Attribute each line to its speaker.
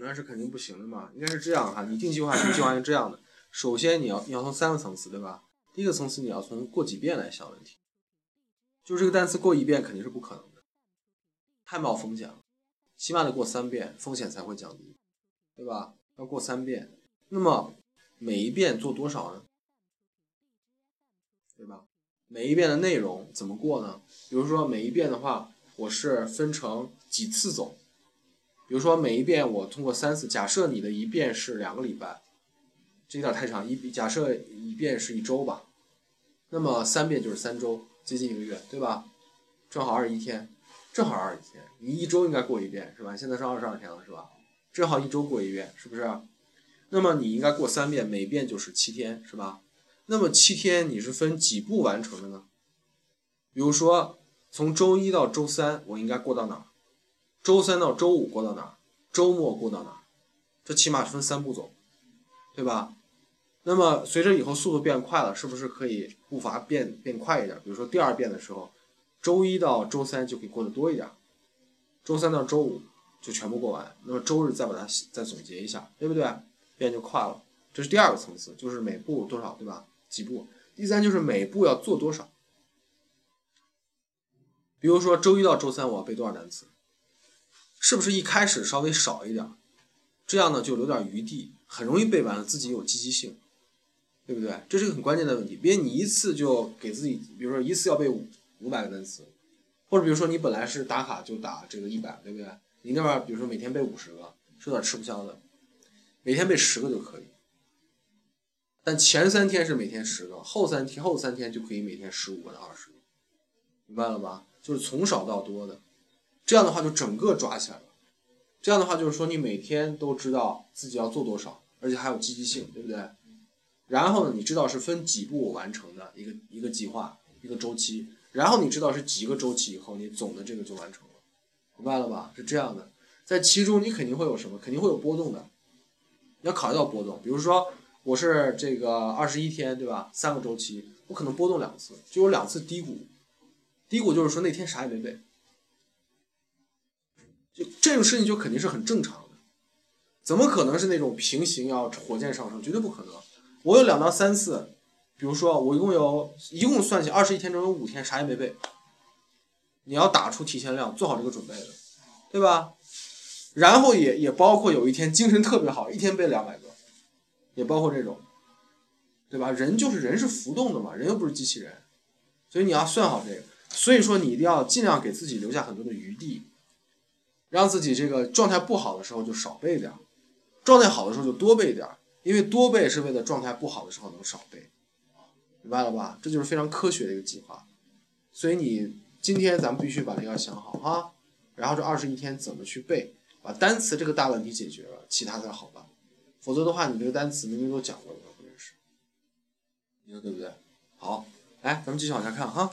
Speaker 1: 那是肯定不行的嘛。应该是这样哈，你定计划，定计划是这样的。首先你要你要从三个层次，对吧？第一个层次你要从过几遍来想问题，就这个单词过一遍肯定是不可能的，太冒风险了，起码得过三遍，风险才会降低，对吧？要过三遍，那么每一遍做多少呢？对吧？每一遍的内容怎么过呢？比如说每一遍的话，我是分成几次走，比如说每一遍我通过三次，假设你的一遍是两个礼拜。这有点太长，一假设一遍是一周吧，那么三遍就是三周，接近一个月，对吧？正好二十一天，正好二十一天，你一周应该过一遍，是吧？现在是二十二天了，是吧？正好一周过一遍，是不是？那么你应该过三遍，每遍就是七天，是吧？那么七天你是分几步完成的呢？比如说从周一到周三，我应该过到哪儿？周三到周五过到哪儿？周末过到哪儿？这起码分三步走，对吧？那么随着以后速度变快了，是不是可以步伐变变快一点？比如说第二遍的时候，周一到周三就可以过得多一点，周三到周五就全部过完，那么周日再把它再总结一下，对不对？变就快了。这是第二个层次，就是每步多少，对吧？几步。第三就是每步要做多少。比如说周一到周三我要背多少单词，是不是一开始稍微少一点，这样呢就留点余地，很容易背完了，自己有积极性。对不对？这是个很关键的问题。别你一次就给自己，比如说一次要背五五百个单词，或者比如说你本来是打卡就打这个一百，对不对？你那边比如说每天背五十个，是有点吃不消的。每天背十个就可以，但前三天是每天十个，后三天后三天就可以每天十五个到二十个，明白了吧？就是从少到多的，这样的话就整个抓起来了。这样的话就是说你每天都知道自己要做多少，而且还有积极性，对不对？然后呢，你知道是分几步完成的一个一个计划一个周期，然后你知道是几个周期以后，你总的这个就完成了，明白了吧？是这样的，在其中你肯定会有什么？肯定会有波动的，你要考虑到波动。比如说我是这个二十一天，对吧？三个周期，我可能波动两次，就有两次低谷。低谷就是说那天啥也没背，就这种事情就肯定是很正常的，怎么可能是那种平行要火箭上升？绝对不可能。我有两到三次，比如说我一共有一共算起二十一天中有五天啥也没背，你要打出提前量，做好这个准备的，对吧？然后也也包括有一天精神特别好，一天背两百个，也包括这种，对吧？人就是人是浮动的嘛，人又不是机器人，所以你要算好这个。所以说你一定要尽量给自己留下很多的余地，让自己这个状态不好的时候就少背点儿，状态好的时候就多背点儿。因为多背是为了状态不好的时候能少背，明白了吧？这就是非常科学的一个计划。所以你今天咱们必须把这个想好哈，然后这二十一天怎么去背，把单词这个大问题解决了，其他才好办。否则的话，你这个单词明明都讲过了，不认识，你说对不对？好，来，咱们继续往下看哈。